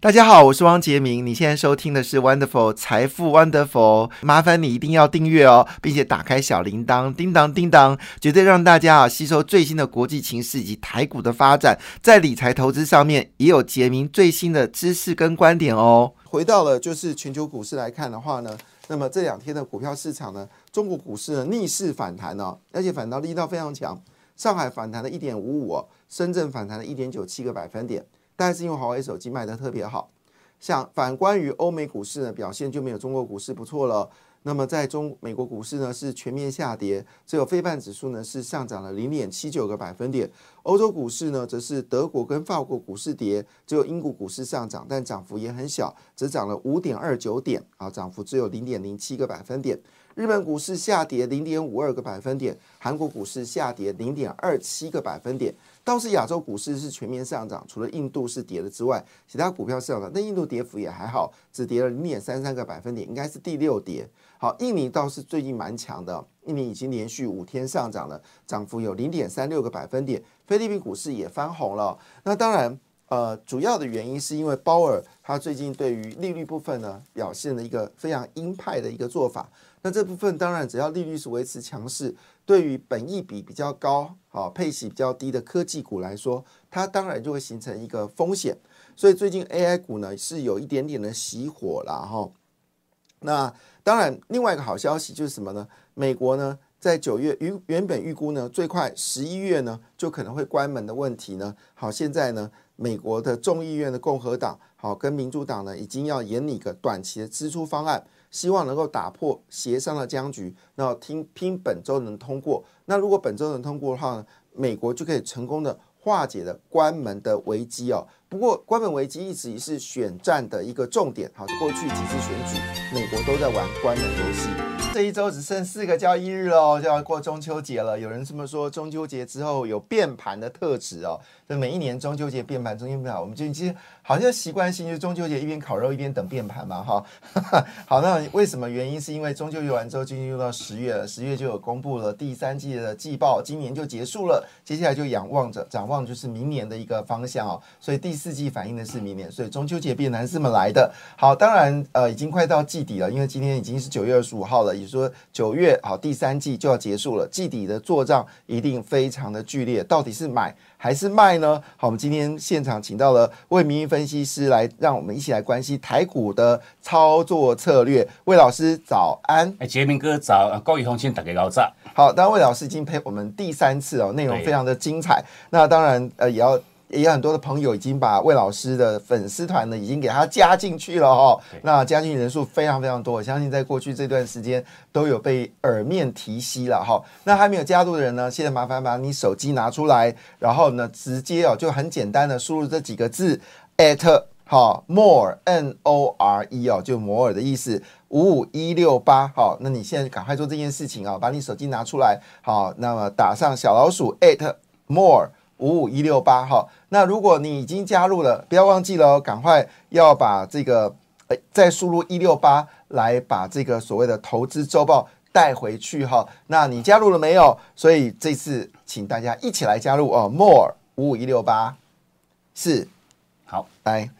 大家好，我是汪杰明。你现在收听的是 Wonderful 财富 Wonderful，麻烦你一定要订阅哦，并且打开小铃铛，叮当叮当，绝对让大家啊吸收最新的国际情势以及台股的发展，在理财投资上面也有杰明最新的知识跟观点哦。回到了就是全球股市来看的话呢，那么这两天的股票市场呢，中国股市呢逆势反弹哦，而且反弹力道非常强，上海反弹了一点五五，深圳反弹了一点九七个百分点。但是因为华为手机卖的特别好，像反观于欧美股市呢，表现就没有中国股市不错了。那么在中美国股市呢是全面下跌，只有非半指数呢是上涨了零点七九个百分点。欧洲股市呢则是德国跟法国股市跌，只有英国股市上涨，但涨幅也很小，只涨了五点二九点啊，涨幅只有零点零七个百分点。日本股市下跌零点五二个百分点，韩国股市下跌零点二七个百分点。倒是亚洲股市是全面上涨，除了印度是跌了之外，其他股票上涨。那印度跌幅也还好，只跌了零点三三个百分点，应该是第六跌。好，印尼倒是最近蛮强的，印尼已经连续五天上涨了，涨幅有零点三六个百分点。菲律宾股市也翻红了。那当然，呃，主要的原因是因为鲍尔他最近对于利率部分呢，表现了一个非常鹰派的一个做法。那这部分当然，只要利率是维持强势。对于本益比比较高、好配息比较低的科技股来说，它当然就会形成一个风险。所以最近 AI 股呢是有一点点的熄火了哈。那当然，另外一个好消息就是什么呢？美国呢在九月预原本预估呢最快十一月呢就可能会关门的问题呢，好现在呢美国的众议院的共和党好跟民主党呢已经要研拟一个短期的支出方案。希望能够打破协商的僵局，那听拼本周能通过。那如果本周能通过的话呢，美国就可以成功的化解了关门的危机哦。不过关门危机一直是选战的一个重点，好，过去几次选举，美国都在玩关门游戏。这一周只剩四个交易日喽，就要过中秋节了。有人这么说，中秋节之后有变盘的特质哦。这每一年中秋节变盘，中秋变盘，我们就其实好像习惯性就中秋节一边烤肉一边等变盘嘛，哈。好，那为什么原因？是因为中秋节完之后，进入到十月了，十月就有公布了第三季的季报，今年就结束了，接下来就仰望着展望，就是明年的一个方向哦。所以第四季反映的是明年，所以中秋节变盘是这么来的。好，当然呃已经快到季底了，因为今天已经是九月二十五号了，也说九月好第三季就要结束了，季底的做账一定非常的剧烈，到底是买？还是卖呢？好，我们今天现场请到了魏明玉分析师来，让我们一起来关心台股的操作策略。魏老师早安，哎，杰明哥早，高宇宏先打给高炸。好，当然魏老师已经陪我们第三次哦，内容非常的精彩。那当然，呃，也要。也有很多的朋友已经把魏老师的粉丝团呢，已经给他加进去了哈。那加进人数非常非常多，我相信在过去这段时间都有被耳面提息了哈。那还没有加入的人呢，现在麻烦把你手机拿出来，然后呢，直接哦就很简单的输入这几个字，at 好 more n o r e 哦，就摩尔的意思，五五一六八好。那你现在赶快做这件事情啊，把你手机拿出来好，那么打上小老鼠 at more。五五一六八哈，那如果你已经加入了，不要忘记了，赶快要把这个呃再输入一六八来把这个所谓的投资周报带回去哈。那你加入了没有？所以这次请大家一起来加入哦，more 五五一六八是好来。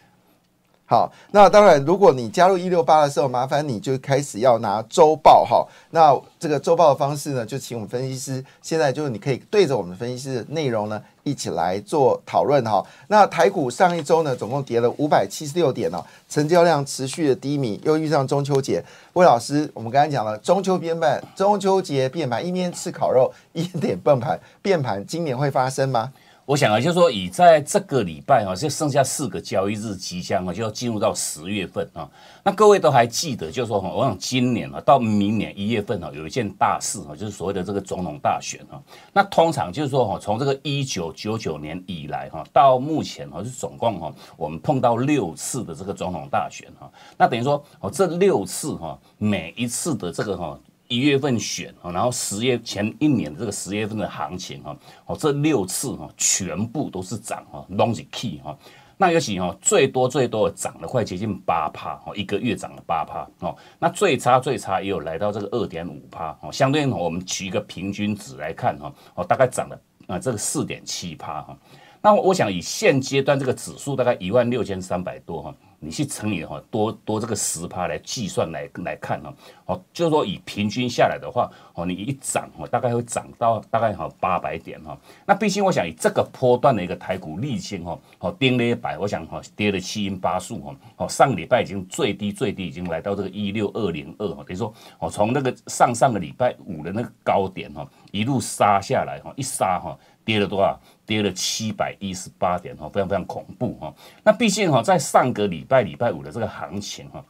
好，那当然，如果你加入一六八的时候，麻烦你就开始要拿周报哈。那这个周报的方式呢，就请我们分析师，现在就是你可以对着我们分析师的内容呢，一起来做讨论哈。那台股上一周呢，总共跌了五百七十六点哦，成交量持续的低迷，又遇上中秋节。魏老师，我们刚才讲了，中秋变盘，中秋节变盘，一边吃烤肉，一点崩盘，变盘，今年会发生吗？我想啊，就是说，以在这个礼拜啊，就剩下四个交易日，即将啊就要进入到十月份啊。那各位都还记得，就是说，我想今年啊，到明年一月份啊，有一件大事啊，就是所谓的这个总统大选啊。那通常就是说，哈，从这个一九九九年以来哈，到目前哈，是总共哈，我们碰到六次的这个总统大选哈。那等于说，哦，这六次哈，每一次的这个哈。一月份选啊，然后十月前一年的这个十月份的行情哈，哦，这六次哈全部都是涨哈，拢是 key 哈。那尤其哈最多最多涨了快接近八趴哦，一个月涨了八趴哦。那最差最差也有来到这个二点五趴哦。相对我们取一个平均值来看哈哦，大概涨了啊这个四点七趴哈。那我想以现阶段这个指数大概一万六千三百多哈。你去乘以哈多多这个十趴来计算来来看呢，哦，就是说以平均下来的话，哦，你一涨哦，大概会涨到大概哈八百点哈。那毕竟我想以这个波段的一个台股历经哈，哦，跌了一百，我想哈跌了七阴八素哈，哦，上个礼拜已经最低最低已经来到这个一六二零二哈，等于说哦从那个上上个礼拜五的那个高点哈一路杀下来哈，一杀哈。跌了多少？跌了七百一十八点哈，非常非常恐怖哈。那毕竟哈，在上个礼拜礼拜五的这个行情哈，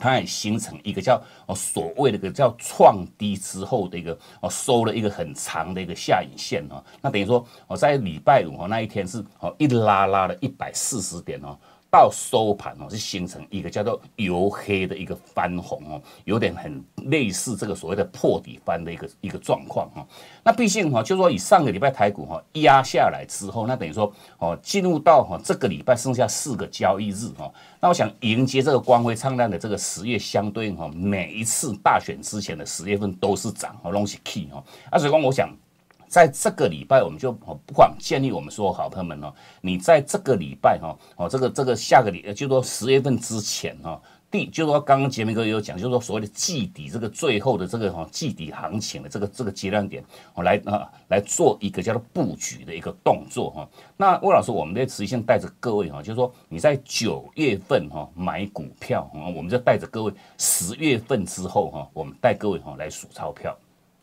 它也形成一个叫哦所谓的个叫创低之后的一个哦收了一个很长的一个下影线哈。那等于说哦在礼拜五哈那一天是哦一拉拉了一百四十点哦。到收盘哦，是形成一个叫做由黑的一个翻红哦，有点很类似这个所谓的破底翻的一个一个状况哈。那毕竟哈，就说以上个礼拜台股哈压下来之后，那等于说哦，进入到哈这个礼拜剩下四个交易日哈，那我想迎接这个光辉灿烂的这个十月，相对应哈，每一次大选之前的十月份都是涨哦，拢是 key 哈。啊，所以我想。在这个礼拜，我们就不管建议我们说好朋友们哦，你在这个礼拜哈哦，这个这个下个礼，就说十月份之前哈，第就是说刚刚杰明哥有讲，就是说所谓的季底这个最后的这个哈季底行情的这个这个阶段点，我来啊来做一个叫做布局的一个动作哈。那魏老师，我们在持续性带着各位哈，就是说你在九月份哈买股票，我们就带着各位十月份之后哈，我们带各位哈来数钞票。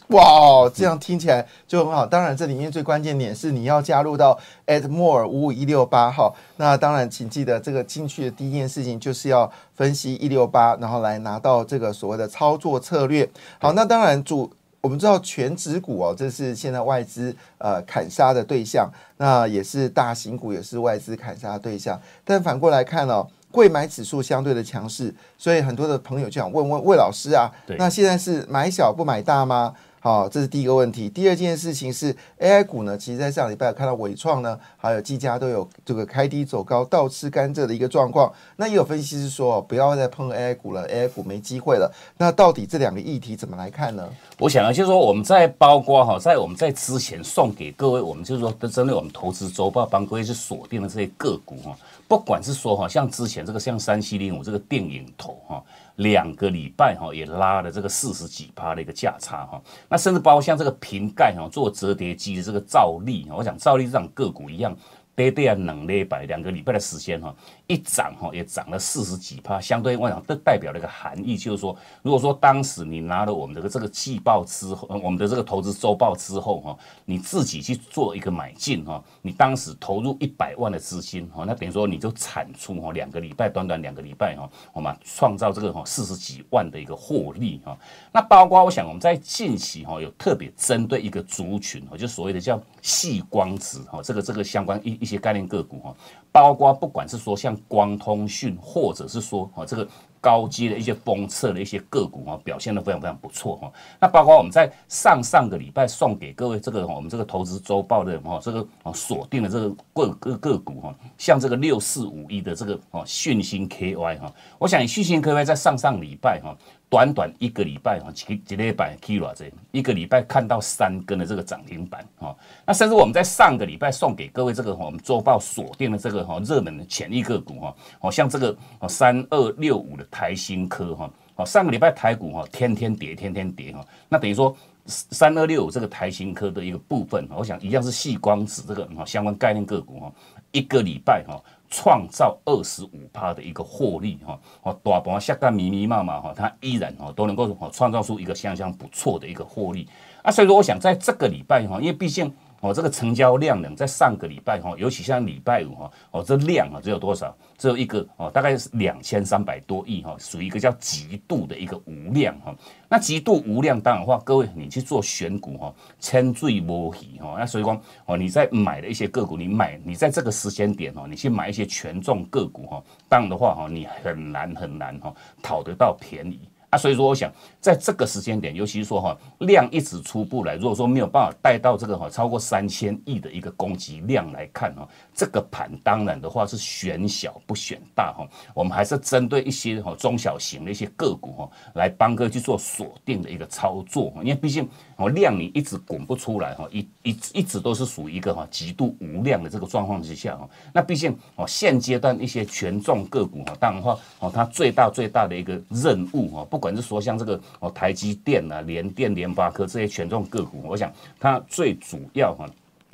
哇，这样听起来就很好。当然，这里面最关键点是你要加入到 at more 五五一六八号。那当然，请记得这个进去的第一件事情就是要分析一六八，然后来拿到这个所谓的操作策略。好，那当然主我们知道全指股哦，这是现在外资呃砍杀的对象，那也是大型股也是外资砍杀的对象。但反过来看哦，贵买指数相对的强势，所以很多的朋友就想问问魏老师啊，那现在是买小不买大吗？好，这是第一个问题。第二件事情是 AI 股呢，其实在上礼拜看到伟创呢，还有技嘉都有这个开低走高、倒吃甘蔗的一个状况。那也有分析师说，不要再碰 AI 股了，AI 股没机会了。那到底这两个议题怎么来看呢？我想啊，就是说我们在包括哈，在我们在之前送给各位，我们就是说针对我们投资周报帮各位去锁定的这些个股哈，不管是说哈，像之前这个像三七零五这个电影头哈。两个礼拜哈，也拉了这个四十几趴的一个价差哈，那甚至包括像这个瓶盖哈，做折叠机的这个兆利，我想兆利这种个股一样。跌跌啊，冷了一百两个礼拜的时间哈，一涨哈也涨了四十几趴，相对我讲这代表了一个含义，就是说，如果说当时你拿了我们的这个季报之后，我们的这个投资周报之后哈，你自己去做一个买进哈，你当时投入一百万的资金哈，那等于说你就产出哈两个礼拜短短两个礼拜哈，我们创造这个哈四十几万的一个获利哈，那包括我想我们在近期哈有特别针对一个族群哈，就所谓的叫细光子哈，这个这个相关一一。一些概念个股哈，包括不管是说像光通讯，或者是说哈这个高阶的一些封测的一些个股啊，表现的非常非常不错哈。那包括我们在上上个礼拜送给各位这个我们这个投资周报的哈这个啊锁定的这个个个个股哈，像这个六四五一的这个哦讯星 KY 哈，我想讯星 KY 在上上礼拜哈。短短一个礼拜哈，几几礼拜 K 了这一个礼拜看到三根的这个涨停板哈，那甚至我们在上个礼拜送给各位这个我们周报锁定的这个哈热门的潜力个股哈，哦像这个哦三二六五的台新科哈，哦上个礼拜台股哈天天跌天天跌哈，那等于说三二六五这个台新科的一个部分，我想一样是细光子这个哈相关概念个股哈，一个礼拜哈。创造二十五趴的一个获利哈，哦，大盘下个迷迷麻麻哈，它依然哦都能够哦创造出一个相当不错的一个获利啊，所以说我想在这个礼拜哈，因为毕竟。哦，这个成交量呢，在上个礼拜哈，尤其像礼拜五哈，哦，这量啊只有多少？只有一个哦，大概是两千三百多亿哈，属于一个叫极度的一个无量哈。那极度无量当然话，各位你去做选股哈，千最摸鱼哈。那所以说哦，你在买的一些个股，你买你在这个时间点哦，你去买一些权重个股哈，当然的话哈，你很难很难哈，讨得到便宜。啊，所以说我想在这个时间点，尤其是说哈量一直出不来，如果说没有办法带到这个哈超过三千亿的一个供给量来看哈，这个盘当然的话是选小不选大哈，我们还是针对一些哈中小型的一些个股哈来帮哥去做锁定的一个操作，因为毕竟哦量你一直滚不出来哈，一一一直都是属于一个哈极度无量的这个状况之下哈，那毕竟哦现阶段一些权重个股哈，当然话哦它最大最大的一个任务哈不。不管是说像这个哦，台积电啊、联电、联发科这些权重个股，我想它最主要哈。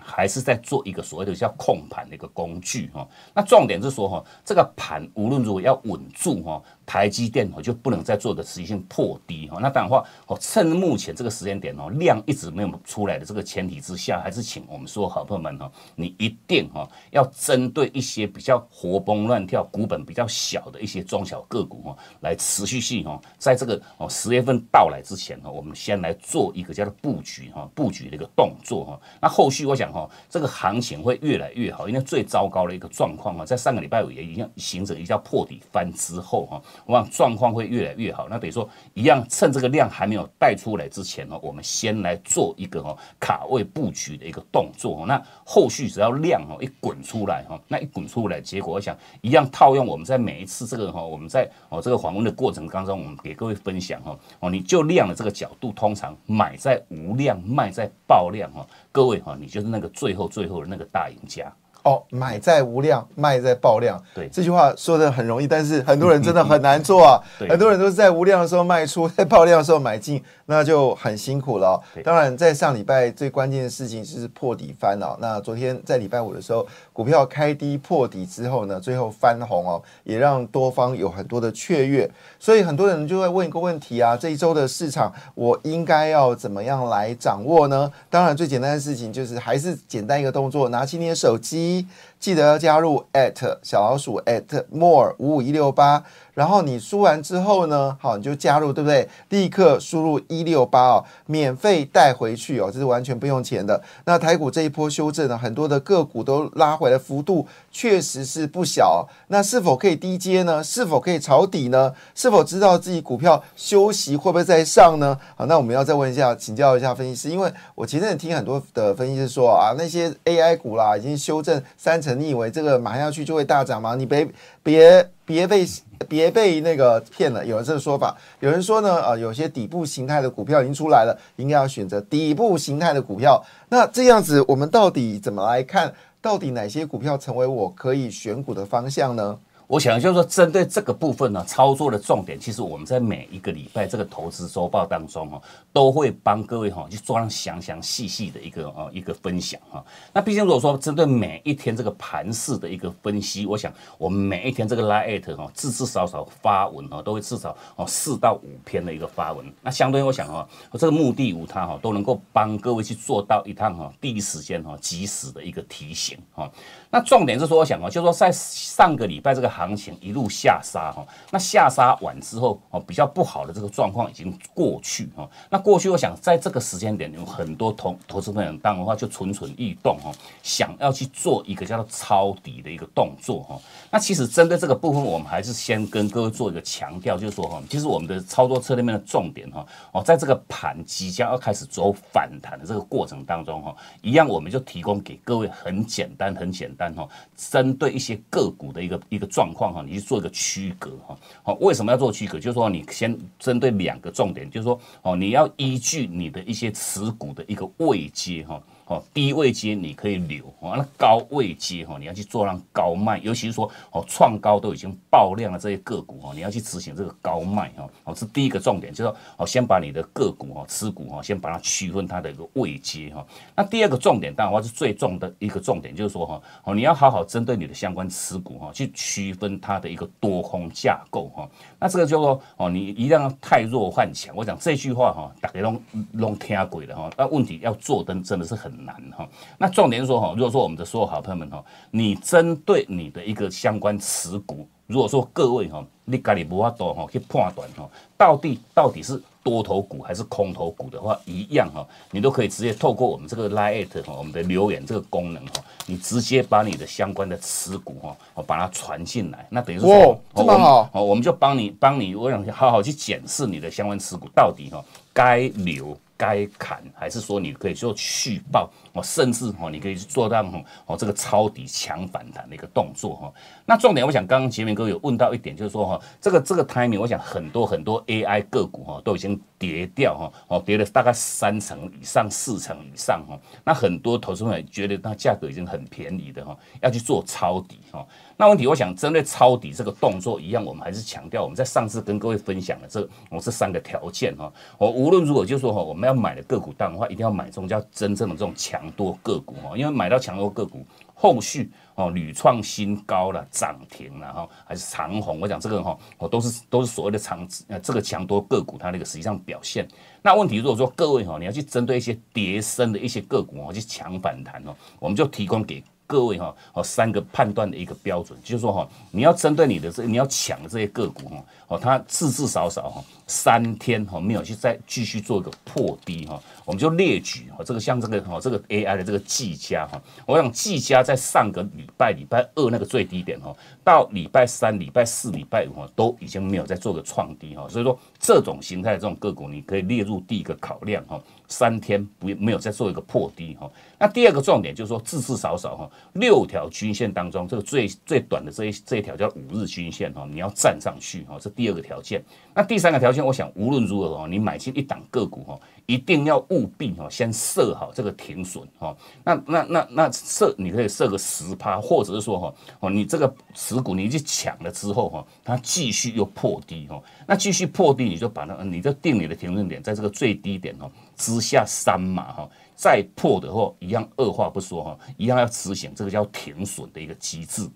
还是在做一个所谓的叫控盘的一个工具哈，那重点是说哈，这个盘无论如何要稳住哈，台积电哦就不能再做的持续性破低哈。那当然话哦，趁目前这个时间点哦，量一直没有出来的这个前提之下，还是请我们说好朋友们哈，你一定哈要针对一些比较活蹦乱跳、股本比较小的一些中小个股哈，来持续性哈，在这个哦十月份到来之前哈，我们先来做一个叫做布局哈，布局的一个动作哈。那后续我想。哦，这个行情会越来越好，因为最糟糕的一个状况啊，在上个礼拜五也一样形成一叫破底翻之后哈，我想状况会越来越好。那等于说一样，趁这个量还没有带出来之前呢，我们先来做一个哦卡位布局的一个动作。那后续只要量哦一滚出来哈，那一滚出来，结果我想一样套用我们在每一次这个哈，我们在哦这个访问的过程当中，我们给各位分享哈哦，你就量的这个角度，通常买在无量，卖在爆量哈。各位哈，你就是那个最后最后的那个大赢家哦。买在无量，卖在爆量。对，这句话说的很容易，但是很多人真的很难做啊。很多人都是在无量的时候卖出，在爆量的时候买进。那就很辛苦了。当然，在上礼拜最关键的事情就是破底翻哦。那昨天在礼拜五的时候，股票开低破底之后呢，最后翻红哦，也让多方有很多的雀跃。所以很多人就会问一个问题啊：这一周的市场，我应该要怎么样来掌握呢？当然，最简单的事情就是还是简单一个动作，拿起你的手机，记得要加入 at 小老鼠 at more 五五一六八。然后你输完之后呢，好，你就加入，对不对？立刻输入一六八哦，免费带回去哦，这是完全不用钱的。那台股这一波修正呢，很多的个股都拉回来，幅度确实是不小。那是否可以低接呢？是否可以抄底呢？是否知道自己股票休息会不会再上呢？好，那我们要再问一下，请教一下分析师，因为我前阵听很多的分析师说啊，那些 AI 股啦，已经修正三成，你以为这个马上要去就会大涨吗？你别别别被。别被那个骗了，有这个说法。有人说呢，呃，有些底部形态的股票已经出来了，应该要选择底部形态的股票。那这样子，我们到底怎么来看？到底哪些股票成为我可以选股的方向呢？我想就是说，针对这个部分呢，操作的重点，其实我们在每一个礼拜这个投资周报当中哈，都会帮各位哈去做上详详细细的一个呃一个分享哈。那毕竟如果说针对每一天这个盘势的一个分析，我想我们每一天这个 light 哈，至至少少发文哈，都会至少哦四到五篇的一个发文。那相对我想哈，这个目的无他哈，都能够帮各位去做到一趟哈第一时间哈及时的一个提醒哈。那重点是说，我想啊，就是说在上个礼拜这个行情一路下杀哈，那下杀完之后哦，比较不好的这个状况已经过去哈。那过去我想在这个时间点，有很多投投资朋友当的话就蠢蠢欲动哈，想要去做一个叫做抄底的一个动作哈。那其实针对这个部分，我们还是先跟各位做一个强调，就是说哈，其实我们的操作策略面的重点哈哦，在这个盘即将要开始走反弹的这个过程当中哈，一样我们就提供给各位很简单很简单。哈，针对一些个股的一个一个状状况哈，你去做一个区隔哈。好，为什么要做区隔？就是说你先针对两个重点，就是说哦，你要依据你的一些持股的一个位阶哈。哦，低位接你可以留，哦，那高位接哈，你要去做让高卖，尤其是说哦创高都已经爆量了这些个股哈，你要去执行这个高卖哈，哦是第一个重点，就是说哦先把你的个股哦持股哈，先把它区分它的一个位阶哈。那第二个重点当然话是最重的一个重点，就是说哈哦你要好好针对你的相关持股哈，去区分它的一个多空架构哈。那这个就说哦你一定要太弱换强，我讲这句话哈，大家拢拢听过了哈。那问题要做的真的是很。难哈，那重点是说哈，如果说我们的所有好朋友们哈，你针对你的一个相关持股，如果说各位哈，你家里不法多哈去判断哈，到底到底是多头股还是空头股的话，一样哈，你都可以直接透过我们这个 Lite 哈，我们的留言这个功能哈，你直接把你的相关的持股哈，我把它传进来，那等于说这么好，哦，我们就帮你帮你，我想好好去检视你的相关持股到底哈该留。该砍还是说你可以做续报哦，甚至哦，你可以做到哦这个抄底强反弹的一个动作哈。那重点，我想刚刚杰明哥有问到一点，就是说哈，这个这个 timing，我想很多很多 AI 个股哈都已经跌掉哈，哦跌了大概三成以上、四成以上哈。那很多投资人觉得它价格已经很便宜的哈，要去做抄底哈。那问题，我想针对抄底这个动作一样，我们还是强调我们在上次跟各位分享的这我这三个条件哈。我无论如果就是说哈，我们要买的个股档的话，一定要买这种叫真正的这种强多个股哈，因为买到强多个股，后续哦屡创新高了，涨停了哈，还是长虹，我讲这个哈，哦都是都是所谓的长呃这个强多个股它那个实际上表现。那问题如果说各位哈，你要去针对一些跌升的一些个股哦去抢反弹哦，我们就提供给。各位哈，哦，三个判断的一个标准，就是说哈，你要针对你的这，你要抢的这些个股哈，哦，它至至少少哈，三天哈没有去再继续做一个破低哈，我们就列举哈，这个像这个哈，这个 AI 的这个技嘉哈，我想技嘉在上个礼拜礼拜二那个最低点哈，到礼拜三、礼拜四、礼拜五哈，都已经没有再做个创低哈，所以说这种形态的这种个股，你可以列入第一个考量哈。三天不没有再做一个破低哈，那第二个重点就是说，至至少少哈，六条均线当中，这个最最短的这一这一条叫五日均线哈，你要站上去哈，这第二个条件。那第三个条件，我想无论如何哈，你买进一档个股哈。一定要务必哈，先设好这个停损哈。那那那那设，你可以设个十趴，或者是说哈，哦，你这个持股你去抢了之后哈，它继续又破低哈，那继续破低，你就把那，你就定你的停损点在这个最低点哦之下三码哈，再破的话一样二话不说哈，一样要执行这个叫停损的一个机制。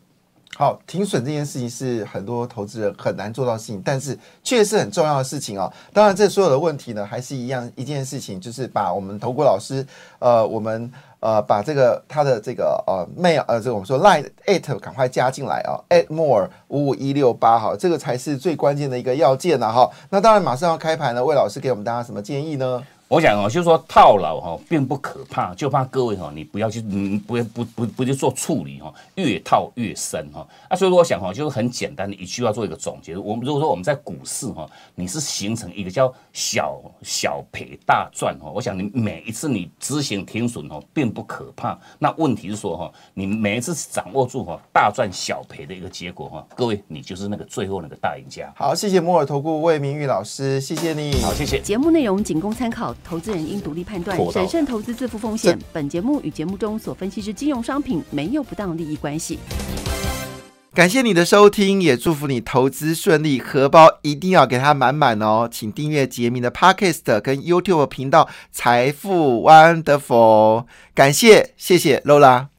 好，停损这件事情是很多投资人很难做到事情，但是确实很重要的事情哦。当然，这所有的问题呢，还是一样一件事情，就是把我们投顾老师，呃，我们呃把这个他的这个呃 mail 呃，这个我们说 line at 赶快加进来啊，at more 五五一六八哈，这个才是最关键的一个要件了哈。那当然，马上要开盘了，魏老师给我们大家什么建议呢？我想哦，就是说套牢哈，并不可怕，就怕各位哈，你不要去，嗯不要不不不去做处理哈，越套越深哈。啊，所以说我想哈，就是很简单的一句话做一个总结。我们如果说我们在股市哈，你是形成一个叫小小赔大赚哈，我想你每一次你执行停损哈，并不可怕。那问题是说哈，你每一次掌握住哈大赚小赔的一个结果哈，各位你就是那个最后那个大赢家。好，谢谢摩尔投顾魏明玉老师，谢谢你。好，谢谢。节目内容仅供参考。投资人应独立判断，审慎投资，自负风险。本节目与节目中所分析之金融商品没有不当利益关系。感谢你的收听，也祝福你投资顺利，荷包一定要给它满满哦！请订阅杰明的 Podcast 跟 YouTube 频道《财富 Wonderful》。感谢，谢谢 Lola。